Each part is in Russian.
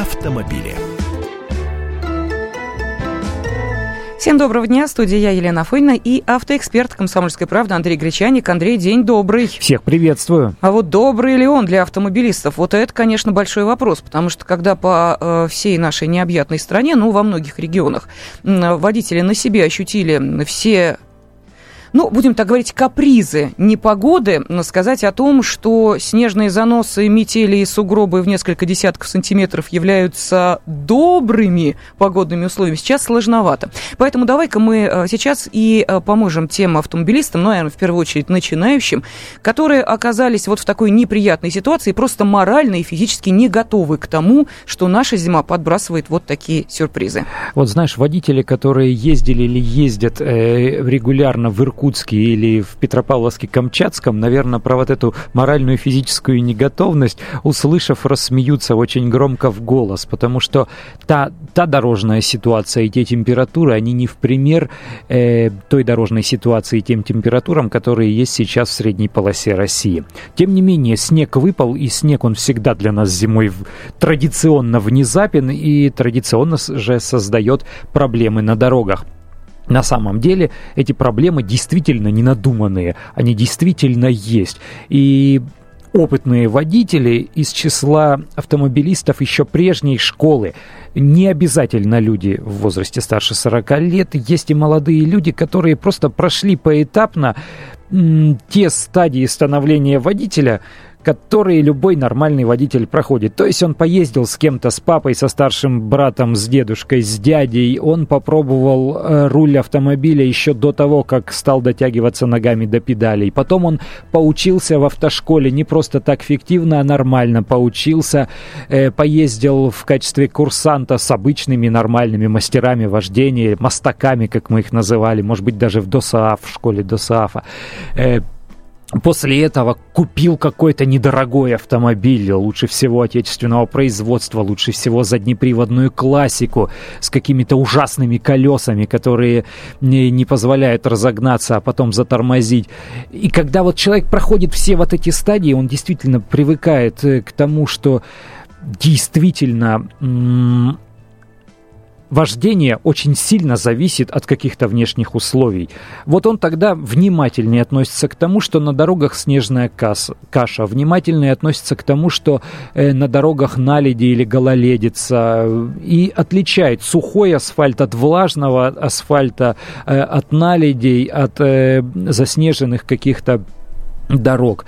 автомобили. Всем доброго дня. Студия я, Елена Фойна и автоэксперт «Комсомольской правды» Андрей Гречаник. Андрей, день добрый. Всех приветствую. А вот добрый ли он для автомобилистов? Вот это, конечно, большой вопрос, потому что когда по э, всей нашей необъятной стране, ну, во многих регионах, водители на себе ощутили все ну, будем так говорить, капризы непогоды, сказать о том, что снежные заносы, метели и сугробы в несколько десятков сантиметров являются добрыми погодными условиями, сейчас сложновато. Поэтому давай-ка мы э, сейчас и э, поможем тем автомобилистам, ну, наверное, в первую очередь начинающим, которые оказались вот в такой неприятной ситуации, просто морально и физически не готовы к тому, что наша зима подбрасывает вот такие сюрпризы. Вот знаешь, водители, которые ездили или ездят э, регулярно в Иркутск, Иркутске или в Петропавловске-Камчатском, наверное, про вот эту моральную и физическую неготовность, услышав, рассмеются очень громко в голос, потому что та, та дорожная ситуация и те температуры, они не в пример э, той дорожной ситуации и тем температурам, которые есть сейчас в средней полосе России. Тем не менее, снег выпал, и снег, он всегда для нас зимой традиционно внезапен и традиционно же создает проблемы на дорогах. На самом деле эти проблемы действительно не надуманные, они действительно есть. И опытные водители из числа автомобилистов еще прежней школы, не обязательно люди в возрасте старше 40 лет, есть и молодые люди, которые просто прошли поэтапно те стадии становления водителя, которые любой нормальный водитель проходит. То есть он поездил с кем-то, с папой, со старшим братом, с дедушкой, с дядей. Он попробовал э, руль автомобиля еще до того, как стал дотягиваться ногами до педалей. Потом он поучился в автошколе не просто так фиктивно, а нормально поучился. Э, поездил в качестве курсанта с обычными нормальными мастерами вождения, мостаками, как мы их называли, может быть, даже в ДОСААФ, в школе ДОСААФа. После этого купил какой-то недорогой автомобиль, лучше всего отечественного производства, лучше всего заднеприводную классику с какими-то ужасными колесами, которые не, не позволяют разогнаться, а потом затормозить. И когда вот человек проходит все вот эти стадии, он действительно привыкает э, к тому, что действительно вождение очень сильно зависит от каких-то внешних условий. Вот он тогда внимательнее относится к тому, что на дорогах снежная каша, внимательнее относится к тому, что э, на дорогах наледи или гололедица, и отличает сухой асфальт от влажного асфальта, э, от наледей, от э, заснеженных каких-то дорог.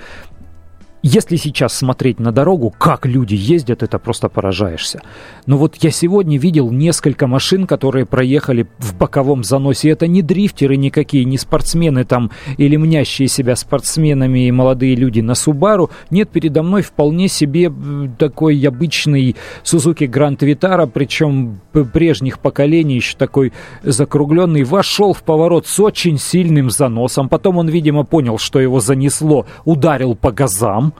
Если сейчас смотреть на дорогу, как люди ездят, это просто поражаешься. Но вот я сегодня видел несколько машин, которые проехали в боковом заносе. Это не дрифтеры никакие, не спортсмены там или мнящие себя спортсменами и молодые люди на Субару. Нет, передо мной вполне себе такой обычный Suzuki Grand Vitara, причем прежних поколений, еще такой закругленный, вошел в поворот с очень сильным заносом. Потом он, видимо, понял, что его занесло, ударил по газам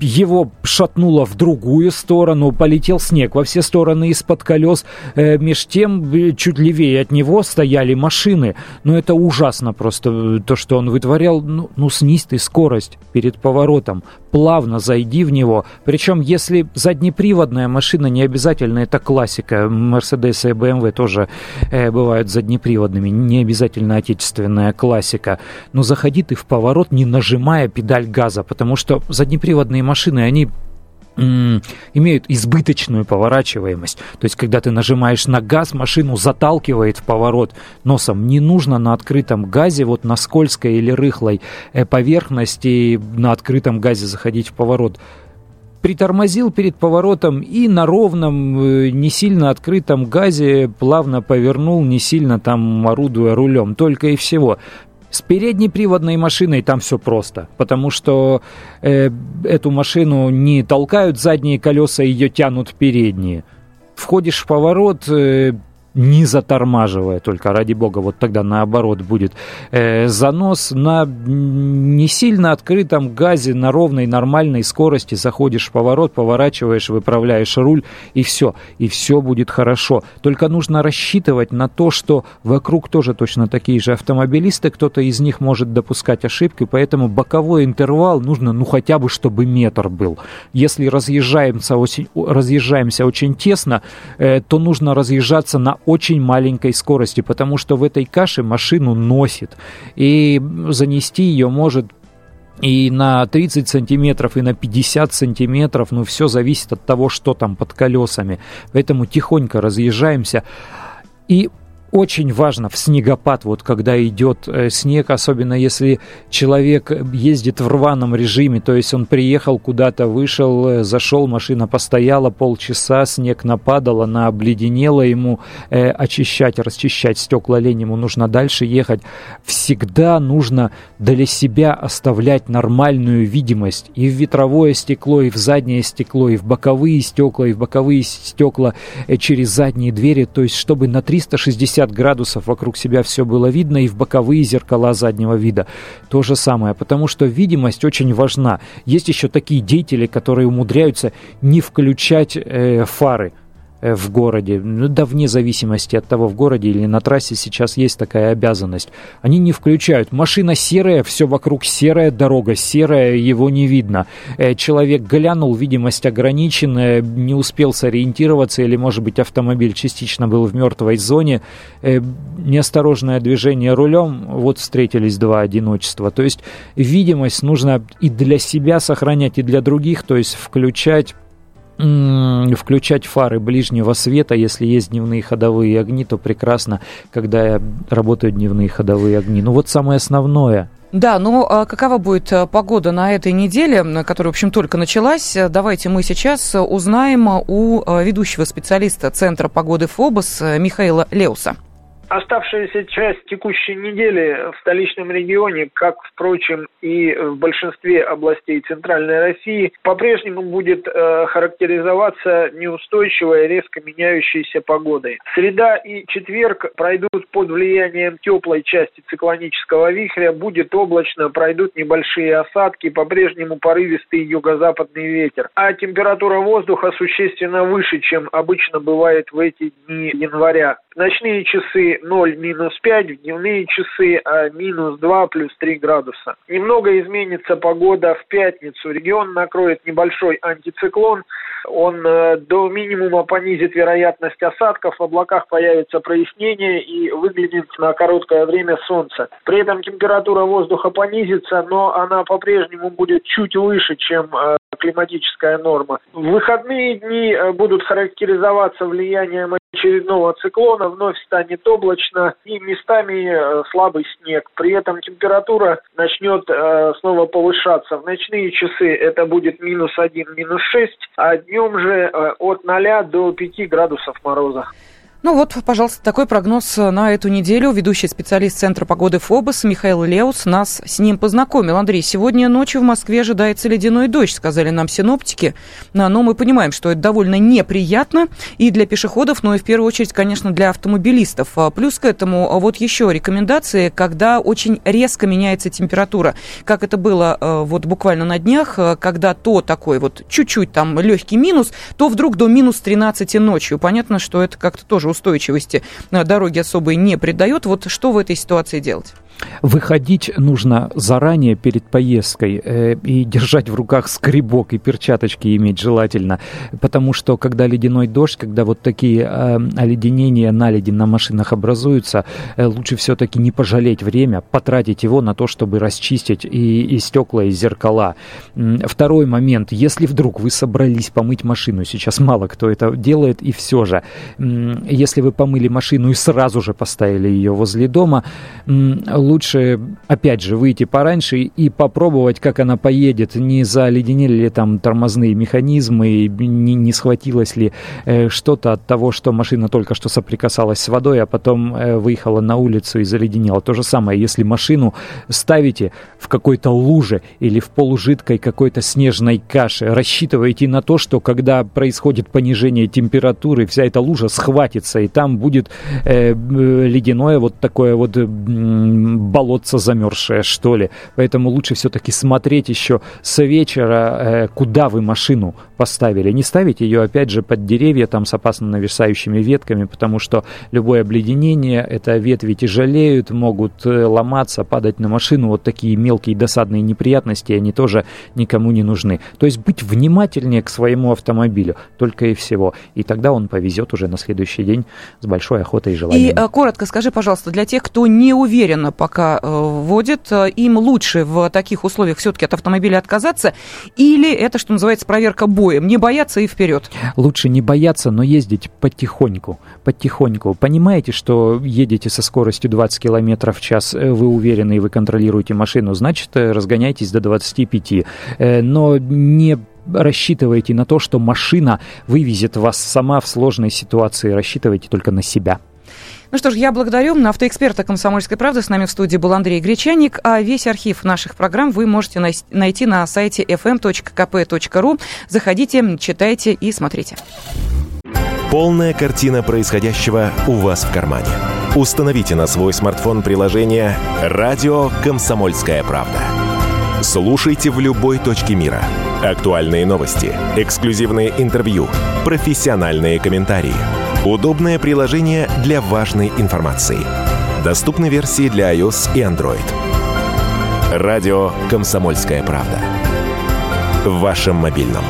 его шатнуло в другую сторону, полетел снег во все стороны из-под колес. Э, меж тем, э, чуть левее от него стояли машины. Но это ужасно просто, то, что он вытворял. Ну, ну снизь ты скорость перед поворотом, плавно зайди в него. Причем, если заднеприводная машина, не обязательно это классика. Mercedes и BMW тоже э, бывают заднеприводными, не обязательно отечественная классика. Но заходи ты в поворот, не нажимая педаль газа, потому что заднеприводные машины, они имеют избыточную поворачиваемость. То есть, когда ты нажимаешь на газ, машину заталкивает в поворот носом. Не нужно на открытом газе, вот на скользкой или рыхлой э, поверхности на открытом газе заходить в поворот. Притормозил перед поворотом и на ровном, э, не сильно открытом газе плавно повернул, не сильно там орудуя рулем. Только и всего. С переднеприводной машиной там все просто, потому что э, эту машину не толкают задние колеса, ее тянут передние. Входишь в поворот, э, не затормаживая только, ради бога, вот тогда наоборот будет э, занос на не сильно открытом газе, на ровной нормальной скорости заходишь в поворот, поворачиваешь, выправляешь руль и все, и все будет хорошо. Только нужно рассчитывать на то, что вокруг тоже точно такие же автомобилисты, кто-то из них может допускать ошибки, поэтому боковой интервал нужно, ну хотя бы, чтобы метр был. Если разъезжаемся очень, разъезжаемся очень тесно, э, то нужно разъезжаться на очень маленькой скорости, потому что в этой каше машину носит. И занести ее может и на 30 сантиметров, и на 50 сантиметров, ну, все зависит от того, что там под колесами. Поэтому тихонько разъезжаемся. И очень важно в снегопад, вот когда идет э, снег, особенно если человек ездит в рваном режиме, то есть он приехал куда-то, вышел, э, зашел, машина постояла полчаса, снег нападал, она обледенела, ему э, очищать, расчищать стекла лень, ему нужно дальше ехать. Всегда нужно для себя оставлять нормальную видимость и в ветровое стекло, и в заднее стекло, и в боковые стекла, и в боковые стекла э, через задние двери, то есть чтобы на 360 360 градусов вокруг себя все было видно, и в боковые зеркала заднего вида то же самое, потому что видимость очень важна. Есть еще такие деятели, которые умудряются не включать э, фары. Э, в городе, ну да вне зависимости от того, в городе или на трассе сейчас есть такая обязанность. Они не включают. Машина серая, все вокруг серая, дорога серая, его не видно. Э, человек глянул, видимость ограниченная, не успел сориентироваться, или, может быть, автомобиль частично был в мертвой зоне. Э, неосторожное движение рулем, вот встретились два одиночества. То есть видимость нужно и для себя сохранять, и для других, то есть включать включать фары ближнего света, если есть дневные ходовые огни, то прекрасно, когда работают дневные ходовые огни. Ну вот самое основное. Да, ну а какова будет э, погода на этой неделе, которая, в общем, только началась? Давайте мы сейчас узнаем у э, ведущего специалиста Центра погоды ФОБОС Михаила Леуса. Оставшаяся часть текущей недели в столичном регионе, как, впрочем, и в большинстве областей Центральной России, по-прежнему будет э, характеризоваться неустойчивой, резко меняющейся погодой. Среда и четверг пройдут под влиянием теплой части циклонического вихря, будет облачно, пройдут небольшие осадки, по-прежнему порывистый юго-западный ветер. А температура воздуха существенно выше, чем обычно бывает в эти дни января. Ночные часы 0 минус 5, дневные часы а, минус 2 плюс 3 градуса. Немного изменится погода в пятницу. Регион накроет небольшой антициклон. Он э, до минимума понизит вероятность осадков, в облаках появится прояснение и выглянет на короткое время солнце. При этом температура воздуха понизится, но она по-прежнему будет чуть выше, чем э, климатическая норма. В выходные дни э, будут характеризоваться влиянием очередного циклона, вновь станет облачно и местами э, слабый снег. При этом температура начнет э, снова повышаться. В ночные часы это будет минус 1, минус 6, а днем же от 0 до 5 градусов мороза. Ну вот, пожалуйста, такой прогноз на эту неделю. Ведущий специалист Центра погоды ФОБОС Михаил Леус нас с ним познакомил. Андрей, сегодня ночью в Москве ожидается ледяной дождь, сказали нам синоптики. Но мы понимаем, что это довольно неприятно и для пешеходов, но и в первую очередь, конечно, для автомобилистов. А плюс к этому вот еще рекомендации, когда очень резко меняется температура. Как это было э, вот буквально на днях, э, когда то такой вот чуть-чуть там легкий минус, то вдруг до минус 13 ночью. Понятно, что это как-то тоже устойчивости дороги особой не придает. Вот что в этой ситуации делать? Выходить нужно заранее перед поездкой э, и держать в руках скребок и перчаточки иметь желательно, потому что когда ледяной дождь, когда вот такие э, оледенения, наледи на машинах образуются, э, лучше все-таки не пожалеть время, потратить его на то, чтобы расчистить и, и стекла, и зеркала. Второй момент, если вдруг вы собрались помыть машину, сейчас мало кто это делает, и все же, если вы помыли машину и сразу же поставили ее возле дома, лучше, опять же, выйти пораньше и попробовать, как она поедет, не заледенели ли там тормозные механизмы, не, не схватилось ли э, что-то от того, что машина только что соприкасалась с водой, а потом э, выехала на улицу и заледенела. То же самое, если машину ставите в какой-то луже или в полужидкой какой-то снежной каше, рассчитывайте на то, что когда происходит понижение температуры, вся эта лужа схватится, и там будет э, ледяное вот такое вот болотце замерзшее, что ли. Поэтому лучше все-таки смотреть еще с вечера, э, куда вы машину поставили. Не ставить ее, опять же, под деревья, там с опасно нависающими ветками, потому что любое обледенение, это ветви тяжелеют, могут э, ломаться, падать на машину. Вот такие мелкие досадные неприятности, они тоже никому не нужны. То есть быть внимательнее к своему автомобилю, только и всего. И тогда он повезет уже на следующий день с большой охотой и желанием. И э, коротко скажи, пожалуйста, для тех, кто не уверенно пока э, водит, им лучше в таких условиях все-таки от автомобиля отказаться, или это, что называется, проверка боем, не бояться и вперед? Лучше не бояться, но ездить потихоньку, потихоньку. Понимаете, что едете со скоростью 20 км в час, э, вы уверены и вы контролируете машину, значит, э, разгоняйтесь до 25. Но не рассчитывайте на то, что машина вывезет вас сама в сложной ситуации. Рассчитывайте только на себя. Ну что ж, я благодарю. Автоэксперта «Комсомольской правды» с нами в студии был Андрей Гречаник. А весь архив наших программ вы можете найти на сайте fm.kp.ru. Заходите, читайте и смотрите. Полная картина происходящего у вас в кармане. Установите на свой смартфон приложение «Радио Комсомольская правда». Слушайте в любой точке мира. Актуальные новости, эксклюзивные интервью, профессиональные комментарии – Удобное приложение для важной информации. Доступны версии для iOS и Android. Радио «Комсомольская правда». В вашем мобильном.